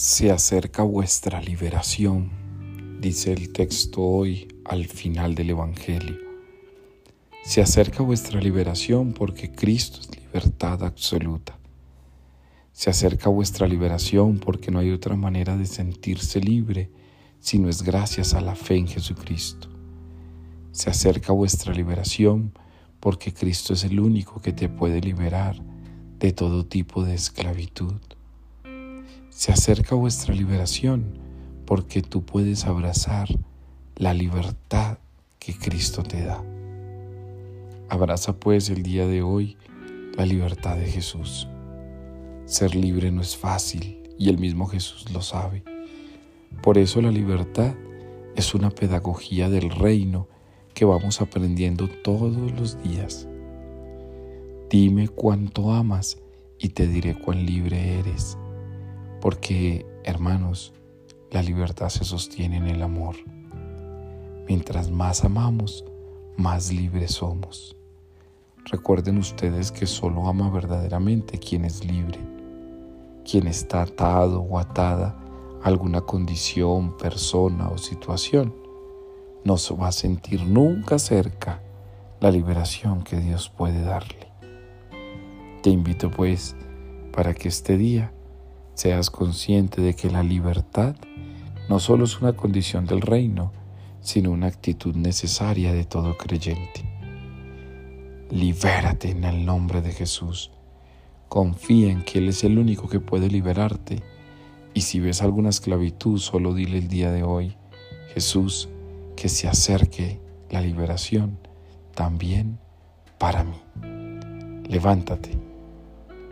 Se acerca vuestra liberación, dice el texto hoy al final del Evangelio. Se acerca vuestra liberación porque Cristo es libertad absoluta. Se acerca vuestra liberación porque no hay otra manera de sentirse libre si no es gracias a la fe en Jesucristo. Se acerca vuestra liberación porque Cristo es el único que te puede liberar de todo tipo de esclavitud. Se acerca vuestra liberación porque tú puedes abrazar la libertad que Cristo te da. Abraza pues el día de hoy la libertad de Jesús. Ser libre no es fácil y el mismo Jesús lo sabe. Por eso la libertad es una pedagogía del reino que vamos aprendiendo todos los días. Dime cuánto amas y te diré cuán libre eres. Porque, hermanos, la libertad se sostiene en el amor. Mientras más amamos, más libres somos. Recuerden ustedes que solo ama verdaderamente quien es libre, quien está atado o atada a alguna condición, persona o situación. No se va a sentir nunca cerca la liberación que Dios puede darle. Te invito pues para que este día seas consciente de que la libertad no solo es una condición del reino, sino una actitud necesaria de todo creyente. Libérate en el nombre de Jesús. Confía en que Él es el único que puede liberarte. Y si ves alguna esclavitud, solo dile el día de hoy, Jesús, que se acerque la liberación también para mí. Levántate,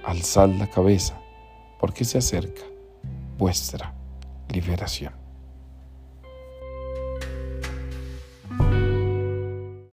alzad la cabeza porque se acerca vuestra liberación.